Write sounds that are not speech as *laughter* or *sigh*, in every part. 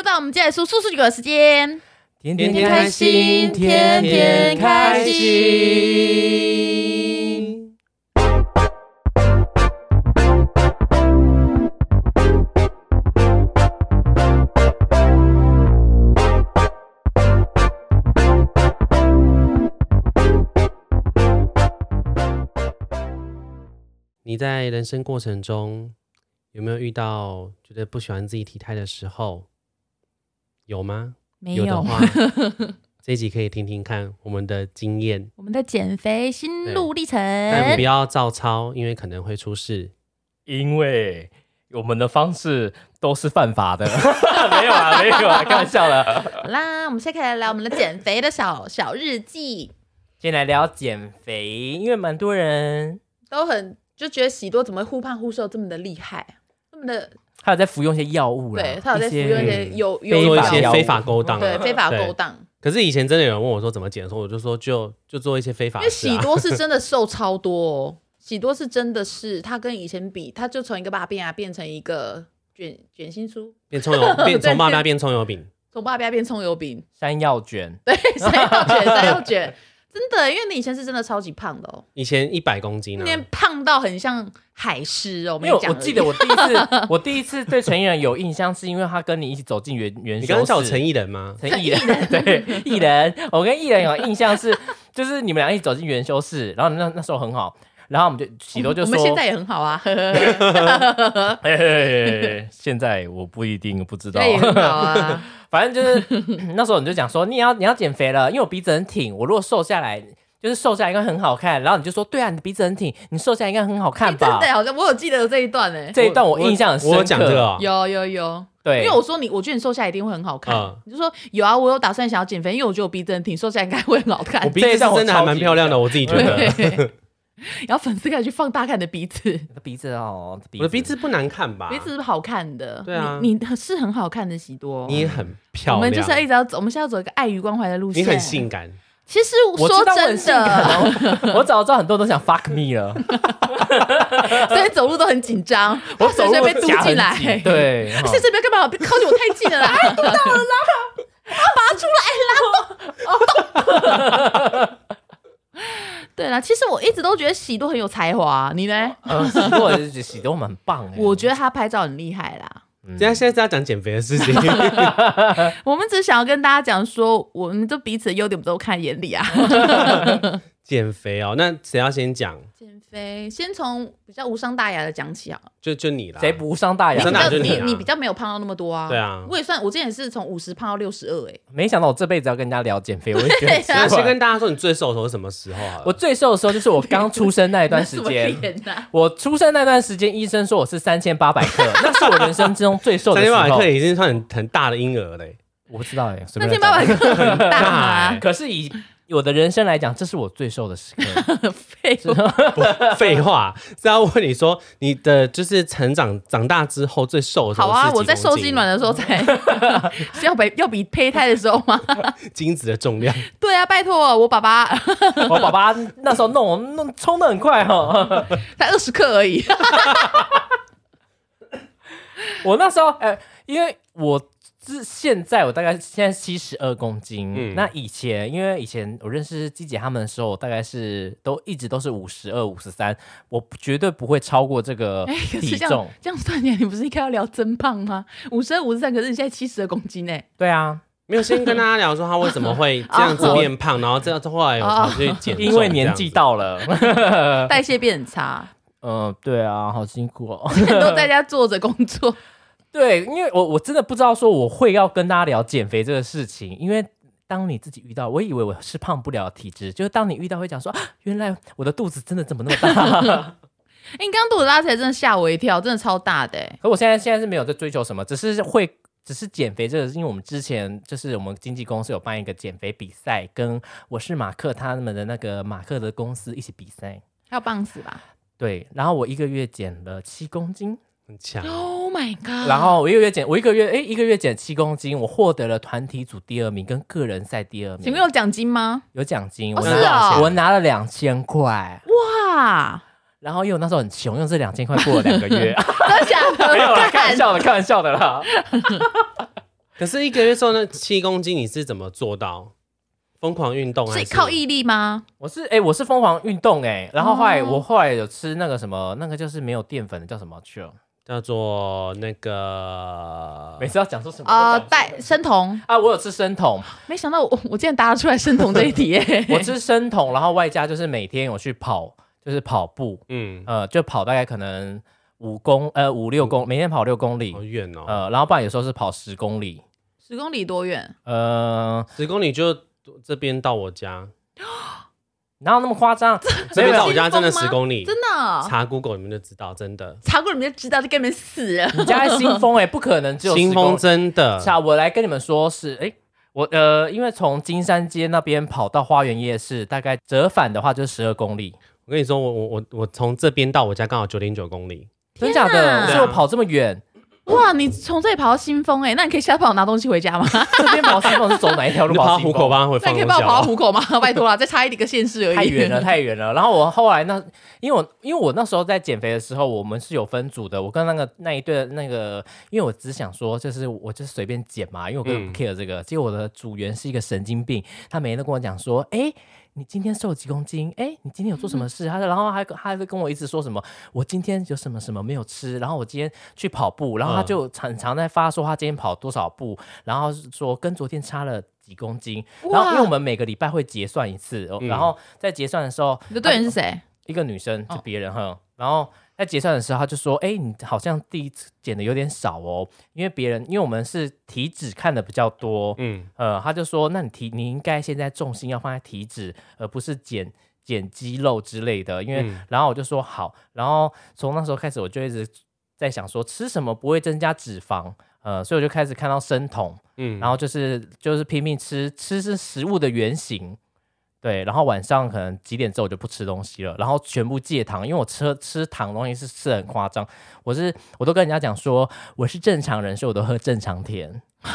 又到我们接下来数数数据的时间。天天开心天天开心。你在人生过程中有没有遇到觉得不喜欢自己体态的时候？有吗？没有的话，*laughs* *laughs* 这一集可以听听看我们的经验。我们的减肥心路历程，但不要照抄，因为可能会出事。因为我们的方式都是犯法的。*laughs* 没有啊，没有啊，开玩笑了。好啦，我们现在可以来聊我们的减肥的小小日记。先来聊减肥，因为蛮多人都很就觉得喜多怎么忽胖忽瘦这么的厉害，这么的。他有在服用一些药物对他有在服用一些有有做一些非法勾当，对非法勾当。可是以前真的有人问我说怎么减的时候，我就说就就做一些非法。因为喜多是真的瘦超多，哦。*laughs* 喜多是真的是他跟以前比，他就从一个爸变啊变成一个卷卷心酥，变葱油 *laughs* 变从芭比变葱油饼，从芭比变葱油饼，山药卷，对山药卷山药卷。真的，因为你以前是真的超级胖的哦，以前一百公斤呢，今天胖到很像海狮哦。没有，我记得我第一次，*laughs* 我第一次对陈艺人有印象，是因为他跟你一起走进元元。你刚刚叫我陈艺人吗？陈艺人，*laughs* 对，艺人。我跟艺人有印象是，就是你们俩一起走进元修室，然后那那时候很好。然后我们就喜多就说：“我们现在也很好啊。*laughs* ”现在我不一定不知道。很好啊。反正就是那时候你就讲说你要你要减肥了，因为我鼻子很挺，我如果瘦下来就是瘦下来应该很好看。然后你就说：“对啊，你鼻子很挺，你瘦下来应该很好看吧？”真的好像我有记得这一段呢。这一段我印象很深刻。我讲这个有有有。对，因为我说你，我觉得你瘦下来一定会很好看。你就说有啊，我有打算想要减肥，因为我觉得我鼻子很挺，瘦下来应该会很好看。我鼻子是真的还蛮漂亮的，我自己觉得。然后粉丝可以去放大看你的鼻子，鼻子哦，我的鼻子不难看吧？鼻子是好看的，对啊，你是很好看的喜多，你也很漂亮。我们就是要一直要走，我们现在要走一个爱与关怀的路线。你很性感，其实说真的，我早知道很多人都想 fuck me 了，*laughs* 所以走路都很紧张，*laughs* 我走路被堵进来，*laughs* 对，而且这边干嘛靠近我太近了啦？堵到了啦，拔出来啦！*laughs* 对啦，其实我一直都觉得喜多很有才华，你呢？嗯，喜多喜多很棒哎，*laughs* 我觉得他拍照很厉害啦。现在现在是要讲减肥的事情，*laughs* 我们只想要跟大家讲说，我们这彼此的优点都看眼里啊。减肥哦，那谁要先讲？减肥先从比较无伤大雅的讲起啊，就就你啦。谁不无伤大雅？你你比较没有胖到那么多啊。对啊，我也算，我之前也是从五十胖到六十二，哎，没想到我这辈子要跟人家聊减肥，我觉得 *laughs* 先跟大家说，你最瘦的时候是什么时候啊？我最瘦的时候就是我刚出生那一段时间。*laughs* 我出生那段时间，医生说我是三千八百克，*laughs* 那是我人生之中最瘦的。三千八百克已经算很很大的婴儿嘞，我不知道哎，三千八百克很大啊，可是以。我的人生来讲，这是我最瘦的时刻。*laughs* 废话，*laughs* 废话是要问你说，你的就是成长长大之后最瘦的时候。好啊，我在受精卵的时候才 *laughs* 是要比要比胚胎的时候吗？精子的重量。对啊，拜托我爸爸，我爸爸那时候弄我弄冲的很快哈，才二十克而已。我那时候哎，因为我。是现在我大概现在七十二公斤，嗯，那以前因为以前我认识季姐他们的时候，大概是都一直都是五十二、五十三，我绝对不会超过这个 *laughs* 体重。这样算起来，你不是应该要聊增胖吗？五十二、五十三，可是你现在七十二公斤呢？对啊，*laughs* 没有先跟大家聊说他为什么会这样子变胖，然后这样后来有跑去减，因为年纪到了，*laughs* 代谢变很差。嗯，对啊，好辛苦哦，都在家坐着工作。对，因为我我真的不知道说我会要跟大家聊减肥这个事情，因为当你自己遇到，我以为我是胖不了体质，就是当你遇到会讲说，原来我的肚子真的怎么那么大？*laughs* *laughs* 你刚肚子拉起来真的吓我一跳，真的超大的。可我现在现在是没有在追求什么，只是会只是减肥这个，因为我们之前就是我们经纪公司有办一个减肥比赛，跟我是马克他们的那个马克的公司一起比赛，要棒死吧？对，然后我一个月减了七公斤。很强，Oh my god！然后我一个月减，我一个月哎，一个月减七公斤，我获得了团体组第二名跟个人赛第二名。请问有奖金吗？有奖金，我拿我拿了两千块。哇！然后因为我那时候很穷，用这两千块过了两个月。*laughs* 真的假的？*laughs* 没有啦，开玩笑的，开玩笑的啦。*laughs* 可是一个月瘦那七公斤，你是怎么做到？疯狂运动还是是靠毅力吗？我是哎、我是疯狂运动哎、然后后来、哦我后来有吃那个什么，那个就是没有淀粉的叫什么去了？叫做那个每次要讲说什么呃，都讲带生酮，啊，我有吃生酮，没想到我我竟然答得出来生酮这一题耶！*laughs* 我吃生酮，然后外加就是每天有去跑，就是跑步，嗯，呃，就跑大概可能五公呃五六公，每天跑六公里。好，远哦，呃，然后不然有时候是跑十公里，十公里多远？呃，十公里就这边到我家，哪有那么夸张？这边到我家真的十公里，哦？查 Google 你们就知道，真的。查过你们就知道，就跟你们死了。你家在新丰哎、不可能只有 *laughs* 新丰真的是啊，我来跟你们说是，哎、我呃，因为从金山街那边跑到花园夜市，大概折返的话就是十二公里，我跟你说，我我我我从这边到我家刚好九点九公里，真假的？所以我跑这么远，哇，你从这里跑到新丰哎，那你可以下次帮我拿东西回家吗？*laughs* 这边跑新丰是走哪一条路跑？虎口帮他会那你可以帮我跑到哦。虎口吗？*laughs* 拜托啦，再差一个县市而已。太远了，太远了。然后我后来那，因为我因为我那时候在减肥的时候，我们是有分组的。我跟那个那一对的那个，因为我只想说，就是我就是随便减嘛，因为我根本不嗯 care 这个。结果我的组员是一个神经病，他每天都跟我讲说，哎。你今天瘦了几公斤？哎，你今天有做什么事？他然后还他还会跟我一直说什么？我今天有什么什么没有吃？然后我今天去跑步，然后他嗯就常常在发说他今天跑多少步，然后说跟昨天差了几公斤。然后因为我们每个礼拜会结算一次，然后在结算的时候，你的队员是谁？一个女生就哦别人哈，然后在结算的时候，他就说：“哎、你好像第一次减的有点少哦，因为别人因为我们是体脂看的比较多，嗯，呃，他就说，那你体你应该现在重心要放在体脂，而不是减减肌肉之类的，因为、嗯然后我就说好，然后从那时候开始我就一直在想说吃什么不会增加脂肪，呃，所以我就开始看到生酮，嗯，然后就是就是拼命吃，吃是食物的原型。对，然后晚上可能几点之后我就不吃东西了，然后全部戒糖，因为我吃吃糖的东西是吃的很夸张，我是我都跟人家讲说我是正常人，所以我都喝正常甜。*laughs*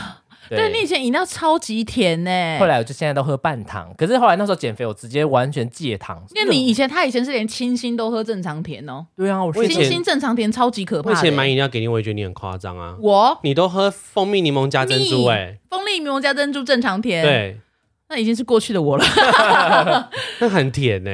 对你以前饮料超级甜呢。后来我就现在都喝半糖，可是后来那时候减肥，我直接完全戒糖。因为你以前他以前是连清新都喝正常甜哦，对啊，我清新正常甜超级可怕的。我以前买饮料给你，我也觉得你很夸张啊。我你都喝蜂蜜柠檬加珍珠、蜜哎，蜂蜜柠檬加珍珠正常甜，，对，那已经是过去的我了。*laughs* 那很甜呢、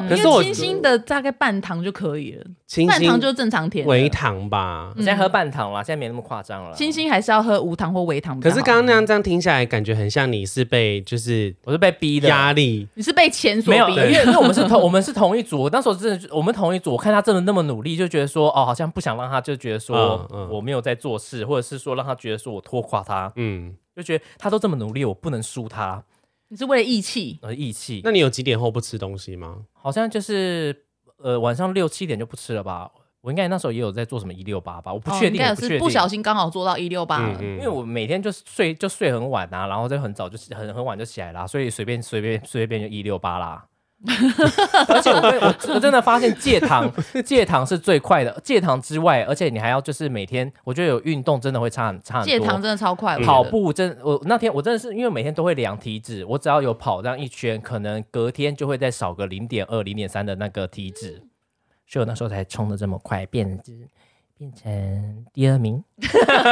哦，可是我因为清新的大概半糖就可以了，清半糖就正常甜。微糖吧。我现在喝半糖了，现在没那么夸张了。清新还是要喝无糖或微糖。可是刚刚那样这样听下来，感觉很像你是被就是我是被逼的，压力，你是被钱所没有，逼因为 *laughs* 因为我们是同我们是同一组，那时候真的我们同一组，我看他真的那么努力，就觉得说哦，好像不想让他就觉得说我没有在做事，或者是说让他觉得说我拖垮他，嗯，就觉得他都这么努力，我不能输他，你是为了义气。呃，义气。那你有几点后不吃东西吗？好像就是呃晚上六七点就不吃了吧。我应该那时候也有在做什么一六八吧，我不确定，是不小心刚好做到一六八了。嗯因为我每天就睡就睡很晚啊，然后就很早就很很晚就起来啦，所以随便随便随便就一六八啦。而且我跟我我真的发现戒糖 *laughs* 戒糖是最快的，戒糖之外，而且你还要就是每天，我觉得有运动真的会差很差很多。戒糖真的超快，跑步真，我那天我真的是因为每天都会量体脂，我只要有跑这样一圈，可能隔天就会再少个零点二、零点三的那个体脂，所以我那时候才冲的这么快，变变成第二名。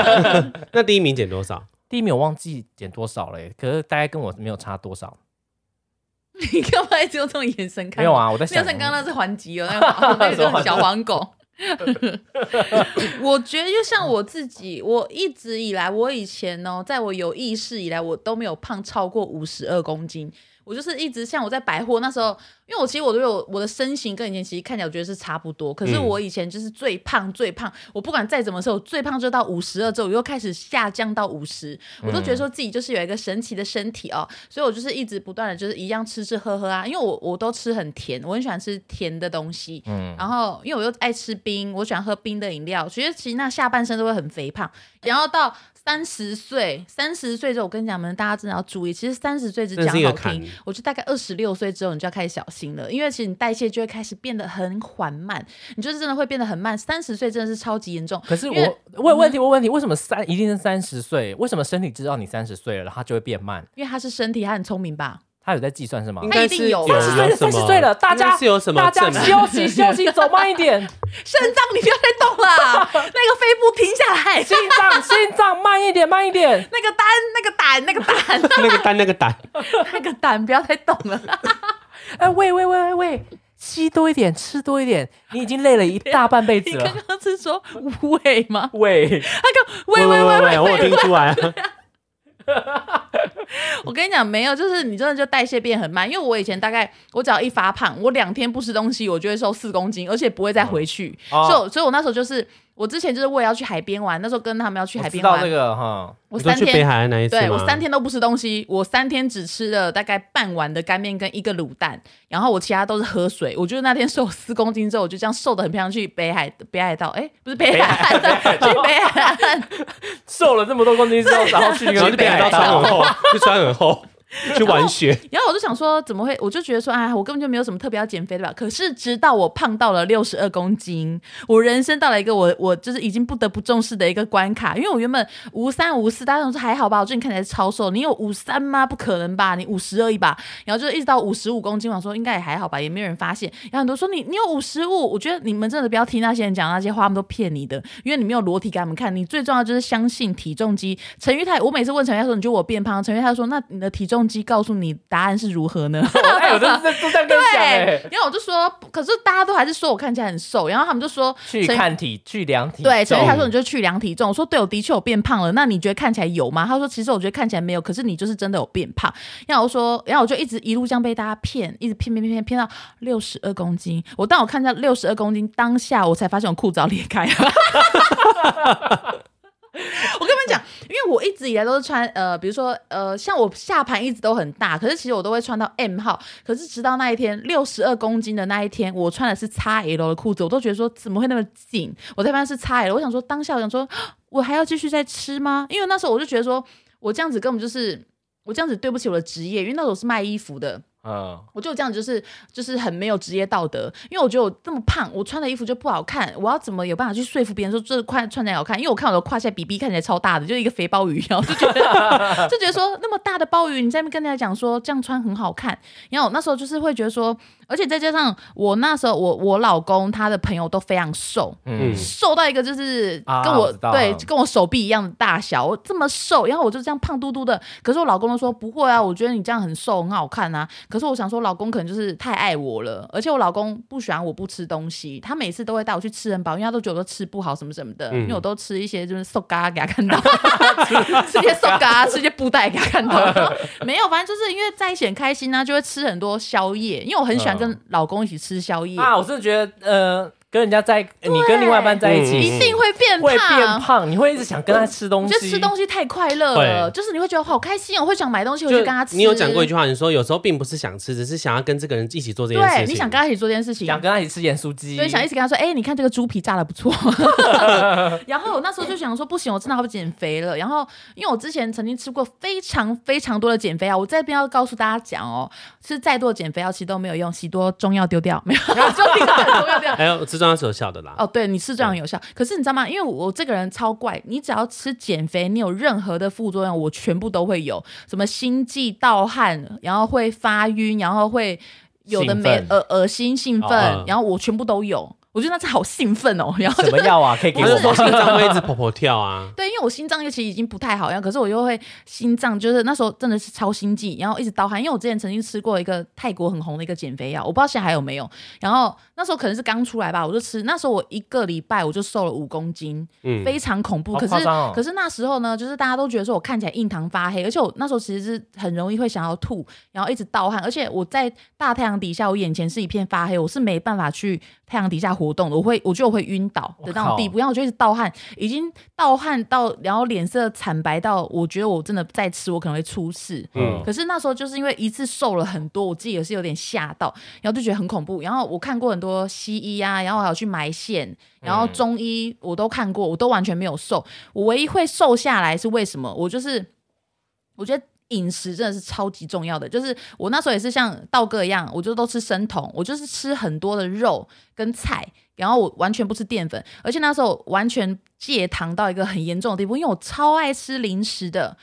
*laughs* 那第一名减多少？第一名我忘记减多少了耶，可是大概跟我没有差多少。*laughs* 你干嘛一直用这种眼神看？没有，啊，我在想那是刚刚那是还击哦，那个 *laughs* 那个小黄狗。*laughs* 我觉得就像我自己，我一直以来，我以前哦，在我有意识以来，我都没有胖超过五十二公斤。我就是一直像我在百货那时候，因为我其实我都有我的身形跟以前其实看起来我觉得是差不多，可是嗯。我以前就是最胖最胖，我不管再怎么瘦，最胖就到五十二之后，我又开始下降到五十，我都觉得说自己就是有一个神奇的身体哦，所以我就是一直不断的就是一样吃吃喝喝啊，因为我我都吃很甜，我很喜欢吃甜的东西，嗯，然后因为我又爱吃冰，我喜欢喝冰的饮料，所以其实那下半身都会很肥胖。然后到三十岁，三十岁之后，我跟你讲们，大家真的要注意，其实三十岁只这讲好听，我觉得大概二十六岁之后，你就要开始小心了，因为其实你代谢就会开始变得很缓慢，你就是真的会变得很慢。三十岁真的是超级严重。可是我问问题问问题，为什么三一定是三十岁？为什么身体知道你三十岁了，它就会变慢？因为他是身体，他很聪明吧？他有在计算是吗应？该是他一定有有三十岁三十岁了大家是有什么大家休息休息，走慢一点，*laughs* 肾脏你不要再动了，*laughs* 那个肺部停下来，心脏 *laughs* 心脏慢一点慢一点。那个胆那个胆那个胆那个单那个胆，那个胆不要再动了。哎，喂喂喂喂喂，吸多一点，吃多一点，你已经累了一大半辈子你刚了。刚是说胃吗？喂，他刚喂喂喂喂我有听出来，*laughs* 我跟你讲，没有，就是你真的就代谢变很慢。因为我以前大概我只要一发胖，我两天不吃东西，我就会瘦四公斤，而且不会再回去。哦所以，所以我那时候就是我之前就是为了要去海边玩，那时候跟他们要去海边玩，知道这个哈，我三天北天。海岸那一次对我三天都不吃东西，我三天只吃了大概半碗的干面跟一个卤蛋，然后我其他都是喝水。我就是那天瘦四公斤之后，我就这样瘦的很漂亮，去北海北海道，哎，不是北海岸，去北海岸，*laughs* 瘦了这么多公斤之后，然后去然后去北海道穿很厚，就穿很厚 *laughs* 去玩雪，然后我就想说，怎么会？我就觉得说，哎，我根本就没有什么特别要减肥的吧。可是直到我胖到了六十二公斤，我人生到了一个我我就是已经不得不重视的一个关卡。因为我原本五三五四，大家都说还好吧，我觉得你看起来超瘦。你有五三吗？不可能吧，你五十而已吧。然后就一直到五十五公斤，我说应该也还好吧，也没有人发现。然后很多说你你有五十五，我觉得你们真的不要听那些人讲那些话，他们都骗你的，因为你没有裸体给他们看。你最重要就是相信体重机。陈玉泰，我每次问陈玉泰说你觉得我变胖？陈玉泰说那你的体重机告诉你答案是如何呢？*laughs* 哎，我 *laughs* 都是都这样跟你讲哎对，，然后我就说，可是大家都还是说我看起来很瘦，然后他们就说去看体去量体，对，所以他说你就去量体重，我说对，我的确有变胖了。那你觉得看起来有吗？他说其实我觉得看起来没有，可是你就是真的有变胖。然后我说，然后我就一直一路这样被大家骗，一直骗骗骗骗骗到六十二公斤。我当我看到六十二公斤，当下我才发现我裤子要裂开了。*laughs* *laughs* 我跟你们讲，因为我一直以来都是穿呃，比如说呃，像我下盘一直都很大，可是其实我都会穿到 M 号。可是直到那一天六十二公斤的那一天，我穿的是 XL 的裤子，我都觉得说怎么会那么紧？我才发现是 XL。我想说当下我想说，*gasps* 我还要继续再吃吗？因为那时候我就觉得说我这样子根本就是我这样子对不起我的职业，因为那时候是卖衣服的。嗯，我就这样，就是就是很没有职业道德，因为我觉得我这么胖，我穿的衣服就不好看，我要怎么有办法去说服别人说这块穿起来好看？因为我看我的胯下比比看起来超大的，就是一个肥鲍鱼，然后就觉得 *laughs* 就觉得说那么大的鲍鱼，你在那边跟人家讲说这样穿很好看，然后我那时候就是会觉得说，而且再加上我那时候我我老公他的朋友都非常瘦，瘦到一个就是啊跟我,、对跟我手臂一样的大小，我这么瘦，然后我就这样胖嘟嘟的。可是我老公都说不会啊，我觉得你这样很瘦很好看啊。可是我想说，老公可能就是太爱我了，而且我老公不喜欢我不吃东西，他每次都会带我去吃很饱，因为他都觉得我吃不好什么什么的，嗯因为我都吃一些就是瘦嘎给他看到，*laughs* 吃一些瘦嘎，吃一些布袋给他看到。没有，反正就是因为在一起很开心呢、就会吃很多宵夜，因为我很喜欢跟老公一起吃宵夜。啊，我真的觉得呃，跟人家在你跟另外一半在一起，嗯一定会变胖，会变胖，你会一直想跟他吃东西，我觉得吃东西太快乐了，就是你会觉得好开心我，会想买东西我就去跟他吃。你有讲过一句话，你说有时候并不是想吃，只是想要跟这个人一起做这件事情。对，你想跟他一起做这件事情，想跟他一起吃盐酥鸡，所以想一直跟他说，哎、你看这个猪皮炸的不错。*laughs* 然后我那时候就想说，不行，我真的要减肥了。然后因为我之前曾经吃过非常非常多的减肥药，我这边要告诉大家讲哦，吃再多的减肥药其实都没有用，许多中药丢掉，没有，中药丢掉。还有吃中药是有效的啦。哦，对，你吃这样有效。可是你知道吗？因为我这个人超怪，你只要吃减肥，你有任何的副作用，我全部都会有，什么心悸、盗汗，然后会发晕，然后会有的没呃恶恶心、兴奋，哦然后我全部都有。我觉得那次好兴奋哦，然后什么药啊？可以给我吗？心脏会一直跑跑跳啊。*laughs* 对，因为我心脏其实已经不太好样，可是我又会心脏，就是那时候真的是超心悸，然后一直盗汗。因为我之前曾经吃过一个泰国很红的一个减肥药，我不知道现在还有没有。然后那时候可能是刚出来吧，我就吃。那时候我一个礼拜我就瘦了五公斤，嗯，非常恐怖。可是哦可是那时候呢，就是大家都觉得说我看起来印堂发黑，而且我那时候其实是很容易会想要吐，然后一直盗汗，而且我在大太阳底下，我眼前是一片发黑，我是没办法去太阳底下活动的，我会我觉得我会晕倒的那种地步，然后我就一直盗汗，已经盗汗到，然后脸色惨白到，我觉得我真的再吃我可能会出事。嗯可是那时候就是因为一次瘦了很多，我自己也是有点吓到，然后就觉得很恐怖。然后我看过很多西医啊，然后还有去埋线，然后中医我都看过，我都完全没有瘦。我唯一会瘦下来是为什么？我就是我觉得。饮食真的是超级重要的，就是我那时候也是像道哥一样，我就都吃生酮，我就是吃很多的肉跟菜，然后我完全不吃淀粉，而且那时候完全戒糖到一个很严重的地步，因为我超爱吃零食的。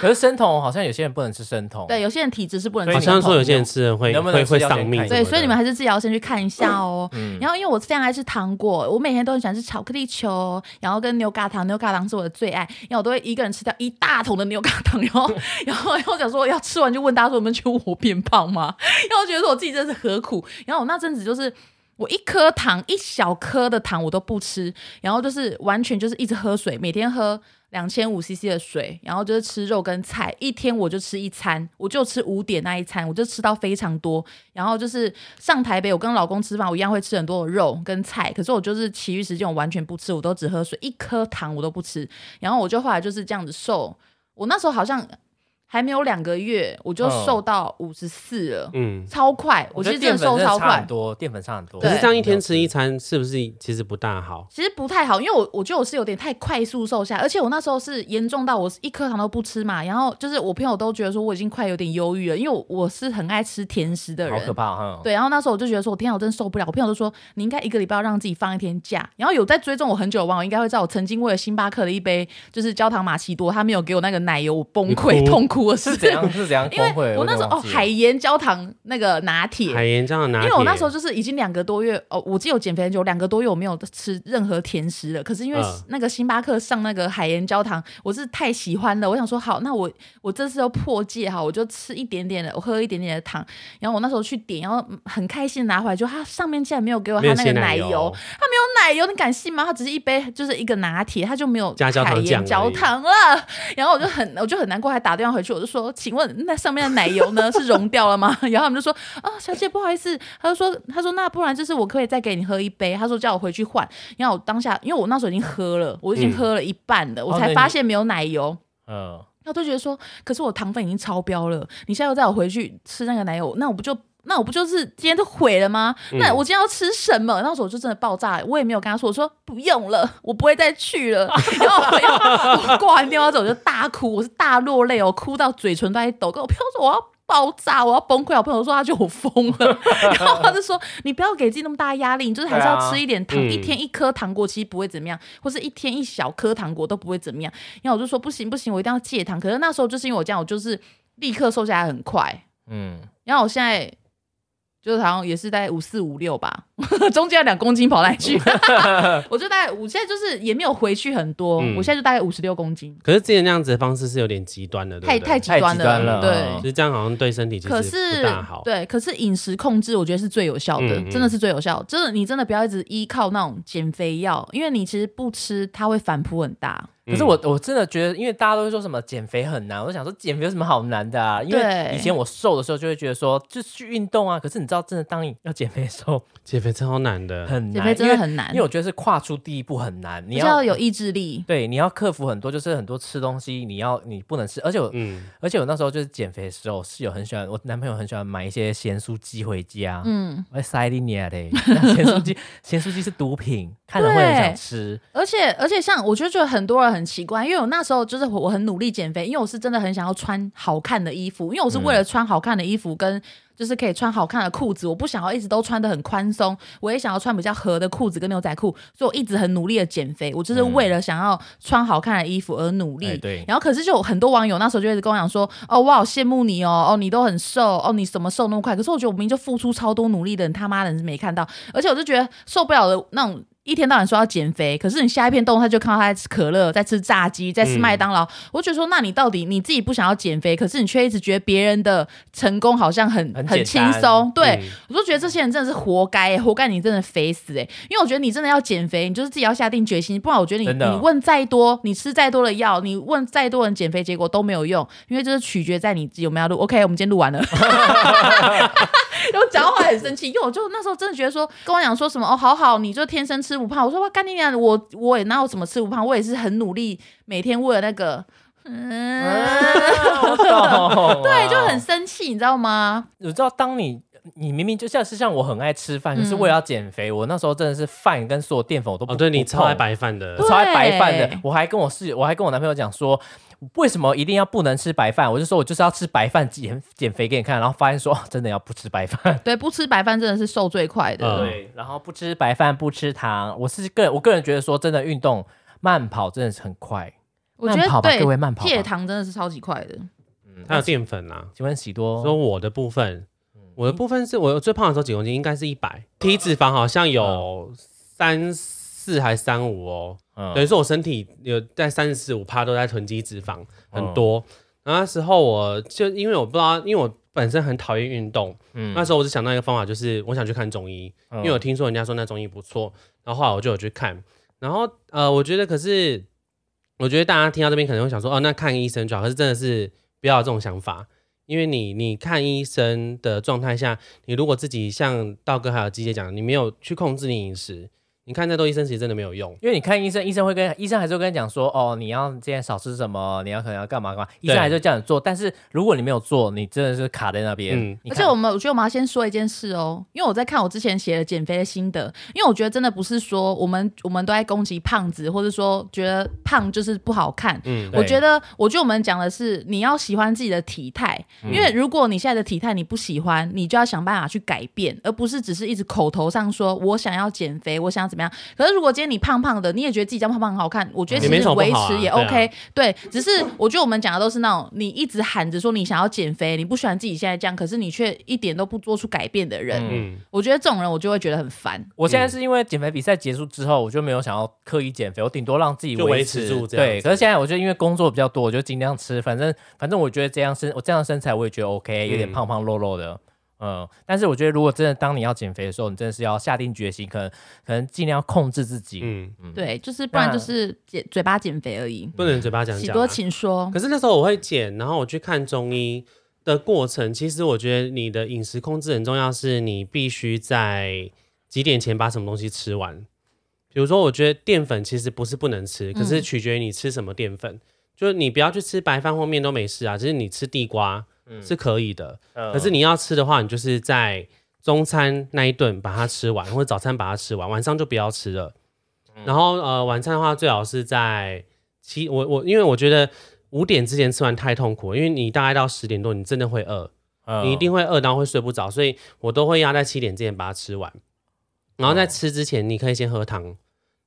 可是生酮好像有些人不能吃生酮，对，有些人体质是不能吃生酮好像说有些人吃了会能不能会会丧命对，所以你们还是自己要先去看一下哦。嗯然后因为我非常爱吃糖果，我每天都很喜欢吃巧克力球，然后跟牛轧糖，牛轧糖是我的最爱，然后我都会一个人吃掉一大桶的牛轧糖，然后 *laughs* 然后 *laughs* 然后想说要吃完就问大家说有没有觉得我变胖吗？*laughs* 然后觉得说我自己真是何苦，然后我那阵子就是。我一颗糖，一小颗的糖我都不吃，然后就是完全就是一直喝水，每天喝两千五 CC 的水，然后就是吃肉跟菜，一天我就吃一餐，我就吃五点那一餐，我就吃到非常多。然后就是上台北，我跟老公吃饭，我一样会吃很多的肉跟菜，可是我就是其余时间我完全不吃，我都只喝水，一颗糖我都不吃。然后我就后来就是这样子瘦，我那时候好像还没有两个月，我就嗯瘦到五十四了，嗯。超快，我其实真的得淀粉瘦超快很。多，淀粉差很多。可是对这样一天吃一餐，是不是其实不大好？其实不太好，因为我我觉得我是有点太快速瘦下，而且我那时候是严重到我一颗糖都不吃嘛，然后就是我朋友都觉得说我已经快有点忧郁了，因为我我是很爱吃甜食的人，好可怕哈。对，然后那时候我就觉得说，我天啊，我真受不了。我朋友都说，你应该一个礼拜要让自己放一天假。然后有在追踪我很久的网友应该会知道，我曾经为了星巴克的一杯就是焦糖玛奇朵，他没有给我那个奶油，我崩溃痛哭痛哭的事。是怎样？是怎样 *laughs* 因为？我那时候哦，海盐焦糖那个拿铁，海盐焦糖拿铁，因为我那时候就是已经两个多月哦，我记得我减肥很久，两个多月我没有吃任何甜食了。可是因为嗯那个星巴克上那个海盐焦糖，我是太喜欢了，我想说好，那我我这次要破戒哈，我就吃一点点的，我喝一点点的糖。然后我那时候去点，然后很开心拿回来，就它上面竟然没有给我它那个奶油它没有奶油，你敢信吗？它只是一杯就是一个拿铁，它就没有加焦糖海盐焦糖了。*laughs* 然后我就很我就很难过，还打电话回去，我就说，请问那上面的奶油呢是融掉了吗？*laughs* 然后他们就说啊，小姐不好意思，他就说他说那不然就是我可以再给你喝一杯，他说叫我回去换。然后我当下因为我那时候已经喝了，我已经嗯喝了一半了，我才发现没有奶油。嗯，那我就觉得说，可是我糖分已经超标了，你现在又叫我回去吃那个奶油，那我不就那我不就是今天就毁了吗？嗯那我今天要吃什么？那时候我就真的爆炸了，我也没有跟他说，我说不用了，我不会再去了。*laughs* 然后我挂完电话之后我就大哭，我是大落泪哦，哭到嘴唇都在抖。跟我朋友说我要。爆炸！我要崩溃！我朋友说他觉得我疯了，*laughs* 然后他就说你不要给自己那么大压力，你就是还是要吃一点糖，一天一颗糖果其实不会怎么样，或是一天一小颗糖果都不会怎么样。然后我就说不行不行，我一定要戒糖。可是那时候就是因为我这样，我就是立刻瘦下来很快。嗯，然后我现在就是好像也是大概五四五六吧，*laughs* 中间有两公斤跑来去？*laughs* 我就大概我现在就是也没有回去很多，嗯我现在就大概五十六公斤，可是之前那样子的方式是有点极端的，对太对太极端太极端了对嗯。其实这样好像对身体其实可是不大好。对，可是饮食控制我觉得是最有效的，嗯嗯真的是最有效。真的，你真的不要一直依靠那种减肥药，因为你其实不吃，它会反扑很大。可是我我真的觉得，因为大家都会说什么减肥很难，我就想说减肥有什么好难的啊？因为以前我瘦的时候就会觉得说，就去运动啊。可是你知道，真的当你要减肥的时候 *laughs* 减肥超难的，很难，减肥真的很难因为，因为我觉得是跨出第一步很难，你比较有意志力。对，你要克服很多，就是很多吃东西，你要你不能吃，而且我、嗯，而且我那时候就是减肥的时候，室友很喜欢，我男朋友很喜欢买一些咸酥鸡回家，嗯，我会塞进你嘞。那咸酥鸡，*laughs* 咸酥鸡是毒品，看了会很想吃。而且而且像我就觉得很多人很奇怪，因为我那时候就是我我很努力减肥，因为我是真的很想要穿好看的衣服，因为我是为了穿好看的衣服跟就是可以穿好看的裤子，我不想要一直都穿的很宽松，我也想要穿比较合的裤子跟牛仔裤，所以我一直很努力的减肥，我就是为了想要穿好看的衣服而努力。哎对然后可是就有很多网友那时候就一直跟我讲说，哦，我好羡慕你哦，哦，你都很瘦，哦，你怎么瘦那么快？可是我觉得我明明就付出超多努力的，人他妈的你是没看到，而且我就觉得受不了的那种。一天到晚说要减肥，可是你下一片动态就看到他在吃可乐，在吃炸鸡，在吃麦当劳。我就觉得说，那你到底你自己不想要减肥，可是你却一直觉得别人的成功好像很很很轻松。对、嗯我就觉得这些人真的是活该、活该你真的肥死哎、因为我觉得你真的要减肥，你就是自己要下定决心，不然我觉得你你问再多，你吃再多的药，你问再多人减肥，结果都没有用，因为这是取决在你有没有录。OK，我们今天录完了。*laughs* 然后讲话很生气，因为我就那时候真的觉得说，跟我讲说什么哦，好好，你就天生吃不胖。我说哇，干你娘，我我也哪有什么吃不胖，我也是很努力，每天为了那个，嗯，*laughs* 对，就很生气，你知道吗？*laughs* 你知道，当你你明明就像是像我很爱吃饭，可是嗯为了要减肥，我那时候真的是饭跟所有淀粉我都不哦，对你超爱白饭的。我，超爱白饭的，我还跟我室友，我还跟我男朋友讲说，为什么一定要不能吃白饭？我就说我就是要吃白饭减减肥给你看，然后发现说哦真的要不吃白饭，对，不吃白饭真的是瘦最快的。嗯。对，然后不吃白饭不吃糖，我是个人我个人觉得说真的运动慢跑真的是很快，我觉得慢跑吧对各位慢跑吧。戒糖真的是超级快的。嗯。它有淀粉啦。请问喜多？说我的部分，我的部分是我最胖的时候几公斤，应该是一百，体脂肪好像有三四还三五哦，嗯。等于说我身体有在三十四五趴都在囤积脂肪，很嗯。多。然后那时候我就因为我不知道，因为我本身很讨厌运动，嗯。那时候我就想到一个方法，就是我想去看中医，嗯。因为我听说人家说那中医不错，然后后来我就有去看，然后呃，我觉得可是我觉得大家听到这边可能会想说，哦，那看医生就好，可是真的是不要有这种想法。因为你你看医生的状态下，你如果自己像道哥还有季姐讲，你没有去控制你饮食，你看再多医生其实真的没有用。因为你看医生，医生会跟医生还是会跟你讲说，哦，你要今天少吃什么，你要可能要干嘛干嘛，医生还是会叫你做。但是如果你没有做，你真的是卡在那边。嗯而且我们，我觉得我们要先说一件事哦，因为我在看我之前写的减肥的心得，因为我觉得真的不是说我们我们都在攻击胖子，或者说觉得胖就是不好看。嗯，我觉得，我觉得我们讲的是你要喜欢自己的体态，因为如果你现在的体态你不喜欢，你就要想办法去改变，而不是只是一直口头上说我想要减肥，我想要怎么样。可是如果今天你胖胖的，你也觉得自己这样胖胖很好看，我觉得其实维持也对啊 OK。对，只是我觉得我们讲的都是那种你一直喊着说你想要减肥，你不喜欢自己现在这样，可是你却一点都不做出改变的人，嗯，我觉得这种人我就会觉得很烦。我现在是因为减肥比赛结束之后，我就没有想要刻意减肥，我顶多让自己维持持住这样对，可是现在我觉得因为工作比较多，我就尽量吃，反正反正我觉得这样身我这样的身材我也觉得 OK，有点嗯胖胖肉肉的。嗯，但是我觉得，如果真的当你要减肥的时候，你真的是要下定决心，可能可能尽量控制自己。嗯，对，就是不然就是减嘴巴减肥而已。不能嘴巴讲喜多。请说。可是那时候我会减，然后我去看中医的过程，其实我觉得你的饮食控制很重要，是你必须在几点前把什么东西吃完。比如说，我觉得淀粉其实不是不能吃，可是取决于你吃什么淀粉。就是你不要去吃白饭或面都没事啊，只是你吃地瓜是可以的。嗯可是你要吃的话，你就是在中餐那一顿把它吃完，或者早餐把它吃完，晚上就不要吃了。然后呃，晚餐的话最好是在七，我我因为我觉得五点之前吃完太痛苦了，因为你大概到十点多，你真的会饿，嗯你一定会饿，然后会睡不着，所以我都会压在七点之前把它吃完。然后在吃之前，你可以先喝汤，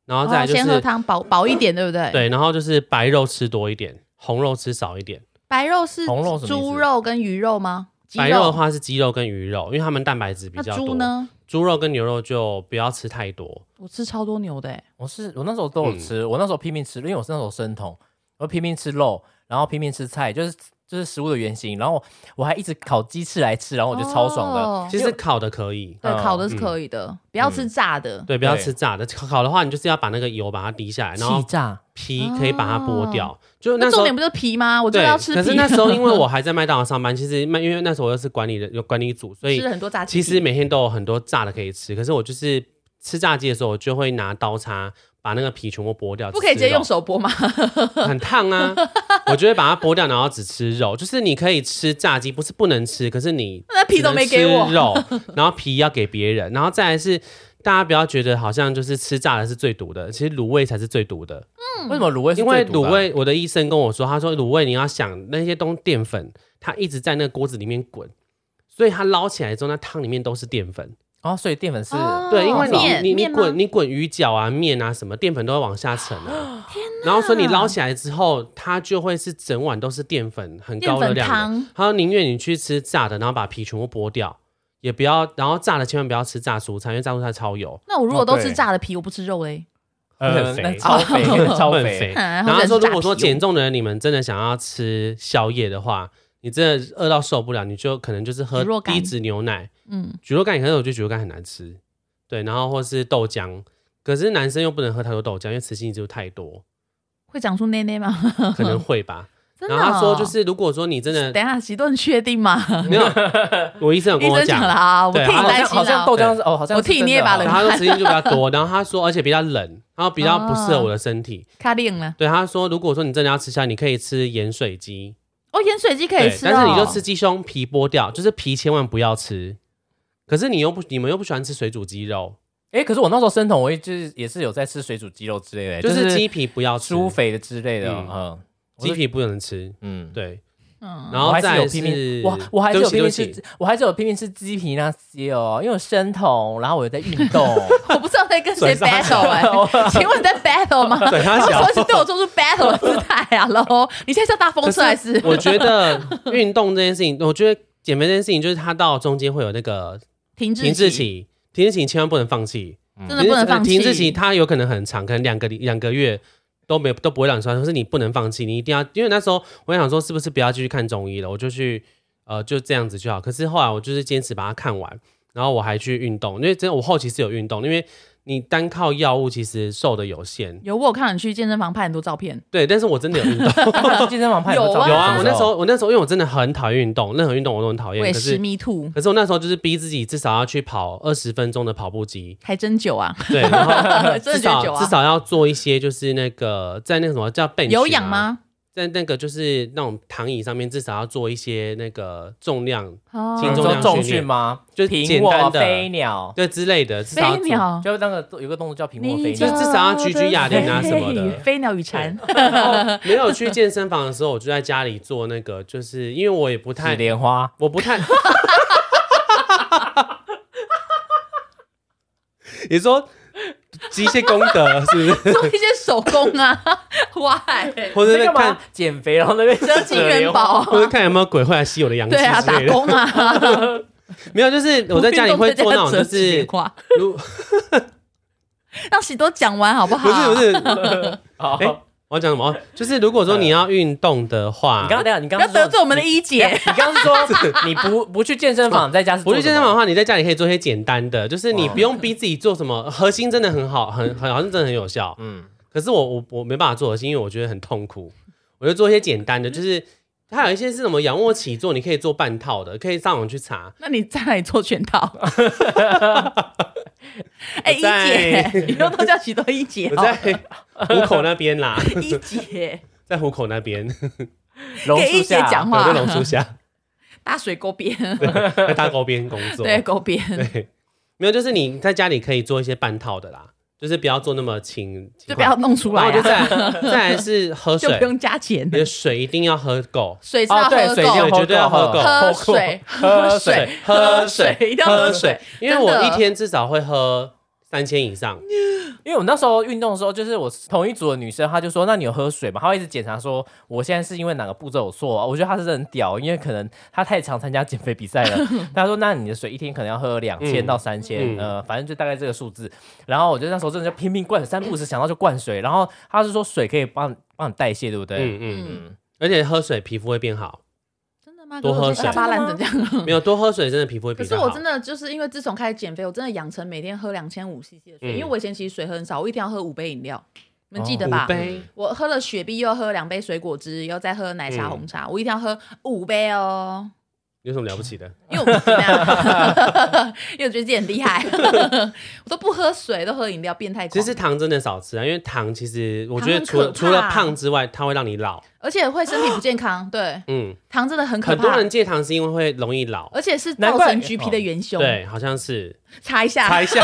然后再就是、先喝汤饱饱一点，对不对？，对，然后就是白肉吃多一点，红肉吃少一点。白肉是红肉什么意思猪肉跟鱼肉吗？鸡白肉的话是鸡肉跟鱼肉，因为它们蛋白质比那较多。猪？呢？猪肉跟牛肉就不要吃太多。我吃超多牛的欸，我是我那时候都有吃，我那时候拼命吃，因为我是那时候生酮，我拼命吃肉，然后拼命吃菜，就是就是食物的原型，然后我还一直烤鸡翅来吃，然后我觉得超爽的。哦其实烤的可以，对，嗯烤的是可以的，不要吃炸的。对，不要对吃炸的。烤的话，你就是要把那个油把它滴下来，然后气炸，皮可以把它剥掉。就那重点不就是皮吗？我就对，要吃皮。可是那时候因为我 *laughs* 还在麦当劳上班，其实麦因为那时候我又是管理的有管理组，所以吃了很多炸鸡。其实每天都有很多炸的可以吃。可是我就是吃炸鸡的时候，我就会拿刀叉把那个皮全部剥掉，不可以直接用手，剥吗？*laughs* 很烫啊。我就会把它剥掉，然后只吃肉。就是你可以吃炸鸡，不是不能吃，可是你那皮都没给我肉，然后皮要给别人，然后再来是。大家不要觉得好像就是吃炸的是最毒的，其实卤味才是最毒的。嗯为什么卤味是因为最毒的啊卤味，我的医生跟我说，他说卤味你要想那些东淀粉，它一直在那个锅子里面滚，所以它捞起来之后，那汤里面都是淀粉。哦，所以淀粉是哦对，因为你你你面面吗滚你滚鱼饺啊面啊什么淀粉都会往下沉啊。*gasps* 然后所以你捞起来之后，它就会是整碗都是淀粉，很高热量的。汤，他说宁愿你去吃炸的，然后把皮全部剥掉，也不要，然后炸的千万不要吃炸蔬菜，因为炸蔬菜超油。那我如果都吃炸的皮，我不吃肉嘞。很肥那超肥超肥 *laughs* *laughs* 然后他说，如果说减减重的人，你们真的想要吃宵夜的话，你真的饿到受不了，你就可能就是喝低脂牛奶，嗯，蒟蒻干，可是我觉得蒟蒻干很难吃，对，然后或是豆浆，可是男生又不能喝太多豆浆，因为雌性激素太多，会长出内内吗？*laughs* 可能会吧。真的然后他说，哦就是如果说你真的等一下，喜顿确定吗？*laughs* 没有，我医生有跟我 *laughs* 讲了，啊，我替对你好像好担心啊。像豆浆是哦，好像我替你捏一把冷他说时间就比较多，*laughs* 然后他说而且比较冷，然后比较不适合我的身体。卡定了对，他说如果说你真的要吃虾，你可以吃盐水鸡，哦，盐水鸡可以对，吃哦，但是你就吃鸡胸皮剥掉，就是皮千万不要吃。可是你又不，你们又不喜欢吃水煮鸡肉，哎，可是我那时候生酮，我也就是也是有在吃水煮鸡肉之类的，就是鸡皮不要吃，猪肥的之类的，嗯嗯，鸡皮不能吃。嗯，对，嗯，然后我还是再有拼命是，我我还是有拼命吃我还是有拼命吃鸡皮那些哦，因为我生酮，然后我有在运动。*laughs* 我不知道在跟谁 battle 哎、*laughs* 请问你在 battle 吗？嘴上小我说是对我做出 battle 的姿态啊喽！你现在是要大风车还是？我觉得 *laughs* 运动这件事情，我觉得减肥这件事情，就是它到中间会有那个停滞停滞，期，停滞期你千万不能放弃，真的不能放弃。停滞期它有可能很长，可能两个两个月都没都不会让你酸，可是你不能放弃，你一定要，因为那时候我想说是不是不要继续看中医了，我就去呃就这样子就好。可是后来我就是坚持把它看完，然后我还去运动，因为真的我后期是有运动，因为你单靠药物其实瘦的有限，有我有看你去健身房拍很多照片，对，但是我真的有运动。去 *laughs* 健身房拍很多照片有啊，我那时候我那时候因为我真的很讨厌运动，任何运动我都很讨厌。可我也是是 me too，可是我那时候就是逼自己至少要去跑二十分钟的跑步机，还真久啊！对，然后 *laughs* 真的至少觉得久啊至少要做一些就是那个在那个什么叫 bench 有氧？吗？在那个就是那种躺椅上面，至少要做一些那个重量，哦轻重量训练训吗？就简单的飞鸟，对之类的，至少就那个有个动作叫平卧飞。就至少要举举哑铃啊什么的飞 *laughs* 飞鸟与蝉，*laughs* 没有去健身房的时候，我就在家里做那个，就是因为我也不紫太，莲花，我不太。*laughs* 你说机械功德是不是？*laughs* 做一些手工啊，*laughs* why？或者在看，减肥，然后那边折金元宝 *laughs* 或者看有没有鬼会来吸我的阳气对啊。打工啊，没有，就是我在家里会做那种，就是让许多讲完好不好？不是不是，好，哎我要讲什么？哦就是如果说你要运动的话，你刚刚等一下，你不要刚刚得罪我们的一姐。你刚刚是说你不 *laughs* 不去健身房，在家是不去做什么健身房的话，你在家里可以做一些简单的，就是你不用逼自己做什么，核心真的很好，很很好像真的很有效。嗯，可是我我我没办法做核心，因为我觉得很痛苦。我就做一些简单的，就是它有一些是什么仰卧起坐，你可以做半套的，可以上网去查。那你在哪里做全套？*laughs* 哎，一姐，以后都叫许多一姐我哦。在虎口那边啦，*laughs* 一姐，在虎口那边，榕 *laughs* 给一姐讲话。我在榕树下，大水沟边，在大沟边工作。对，沟边，对，没有，就是你在家里可以做一些半套的啦，就是不要做那么轻，轻就不要弄出来然后就啊，再再来是喝 *laughs* 水就不，用加钱你。的水一定要喝够。哦，水是要对，喝水一定要够，绝对要喝够喝水，喝水，喝水，一定要喝水。，因为我一天至少会喝三千以上。*sighs* 因为我那时候运动的时候，就是我同一组的女生，她就说：“那你有喝水吗？”她会一直检查说我现在是因为哪个步骤有错、啊。我觉得她是真的很屌，因为可能她太常参加减肥比赛了。*laughs* 她说：“那你的水一天可能要喝两千嗯到三千、嗯呃，反正就大概这个数字。”然后我就那时候真的就拼命灌水，三不五时想到就灌水。然后她是说水可以帮帮你代谢，对不对？嗯嗯，嗯，而且喝水皮肤会变好，真的吗？多喝水下巴烂成这样。没有多喝水真的皮肤会可比较好。是我真的就是因为自从开始减肥，我真的养成每天喝两千五 CC 的水，嗯因为我以前其实水喝很少，我一天要喝五杯饮料，你们记得五吧？杯，我喝了雪碧，又喝两杯水果汁，又再喝奶茶、嗯红茶，我一定要喝五杯哦。有什么了不起的？*laughs* 因为我怎么样？*laughs* 因为我觉得自己很厉害，*laughs* 我都不喝水，都喝饮料，变态。其实糖真的少吃啊，因为糖其实我觉得除了除了胖之外，它会让你老。而且会身体不健康，对，嗯，糖真的很可怕很多，人戒糖是因为会容易老。而且是造成橘皮的元凶。，对，好像是查一下，查一下，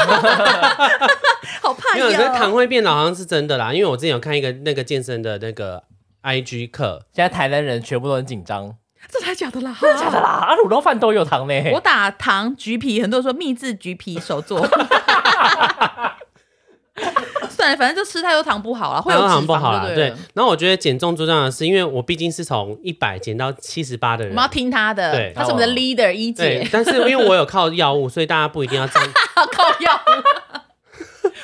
好怕没有，可是糖哟。会变老，好像是真的啦。因为我之前有看一个那个健身的那个 IG 课，现在台湾人全部都很紧张，*laughs* 这才假的啦，*laughs* 真的假的啦？啊，卤肉饭都有糖呢。我打糖橘皮，很多人说秘制橘皮手做。*laughs* 算了，反正就吃太多糖不好了，会有糖不好了。对然后我觉得减重最重要的是，因为我毕竟是从一百减到七十八的人我们要。听他的对，他是我们的 leader 一姐，，但是因为我有靠药物，所以大家不一定要这样。靠药物。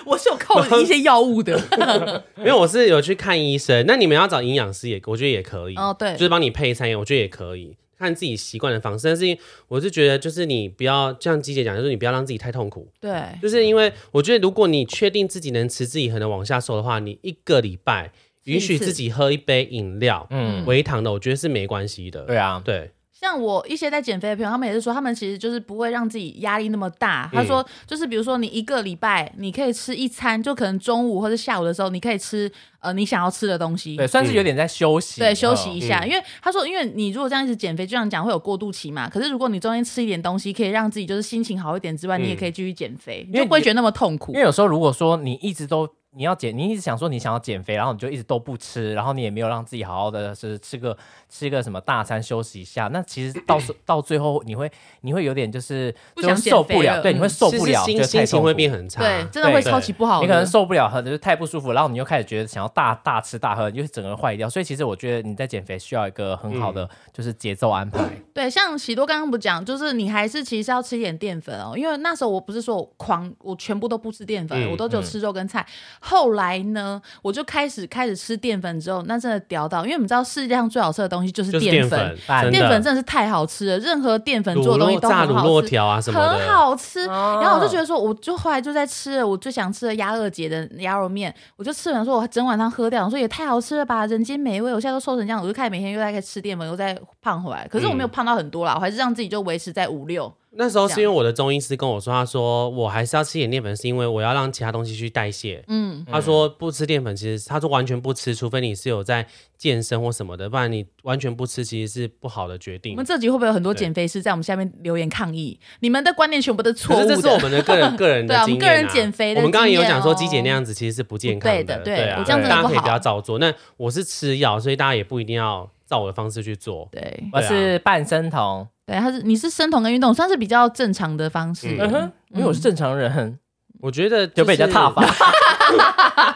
我是有靠一些药物的。*laughs* 因为我是有去看医生，那你们要找营养师也，我觉得也可以。哦，对就，是帮你配餐，我觉得也可以，看自己习惯的方式。但是我是觉得，就是你不要像鸡姐讲，就是你不要让自己太痛苦。对，就是因为我觉得，如果你确定自己能持之以恒的往下瘦的话，你一个礼拜允许自己喝一杯饮料，嗯，微糖的，我觉得是没关系的。对啊，对，像我一些在减肥的朋友，他们也是说，他们其实就是不会让自己压力那么大。他嗯说，就是比如说你一个礼拜你可以吃一餐，就可能中午或者下午的时候，你可以吃呃你想要吃的东西。对，算是有点在休息，对，休息一下，嗯因为他说，因为你如果这样一直减肥，就像讲会有过渡期嘛。可是如果你中间吃一点东西，可以让自己就是心情好一点之外，嗯你也可以继续减肥，你就不会觉得那么痛苦因为。有时候如果说你一直都你要减，你一直想说你想要减肥，然后你就一直都不吃，然后你也没有让自己好好的是吃个吃个什么大餐休息一下，那其实到时 *coughs* 到最后你会你会有点就是就不想受不了，对，你会嗯受不了，其觉得太实心心情会变很差。对，真的会超级不好。你可能受不了，很就是太不舒服，然后你又开始觉得想要大大吃大喝，你就整个人坏掉。所以其实我觉得你在减肥需要一个很好的就是节奏安排。对，像喜多刚刚不讲，就是你还是其实要吃一点淀粉哦，因为那时候我不是说我狂，我全部都不吃淀粉，嗯我都只有吃肉跟菜。后来呢，我就开始开始吃淀粉之后，那真的屌到，因为我们知道世界上最好吃的东西就是就是淀粉，淀粉的。真的是太好吃了，任何淀粉做的东西都很好吃。酪条啊什么的，很好吃，哦然后我就觉得说，我就后来就在吃了我最想吃的鸭二姐的鸭肉面，我就吃完说，我整碗汤喝掉，我说也太好吃了吧，人间美味，我现在都瘦成这样，我就开始每天又在吃淀粉，又在胖回来，可是我没有胖到很多啦，我还是让自己就维持在五六，那时候是因为我的中医师跟我说，他说我还是要吃一点淀粉，是因为我要让其他东西去代谢。嗯，他说不吃淀粉，其实他说完全不吃，除非你是有在健身或什么的，不然你完全不吃其实是不好的决定我们。这集会不会有很多减肥师在我们下面留言抗议？你们的观念全部都是错误可是这是我的。们的个人 *laughs* 个人的对啊我们经验、啊，个人减肥的我们刚刚也有讲说，哦鸡姐那样子其实是不健康的对对啊，我这样真的大家可以不要照做。那我是吃药，所以大家也不一定要照我的方式去做。对我是半生酮，对，他是你是生酮跟运动，算是比较正常的方式。嗯嗯哼，因为我是正常人，我觉得就被人家踏伐。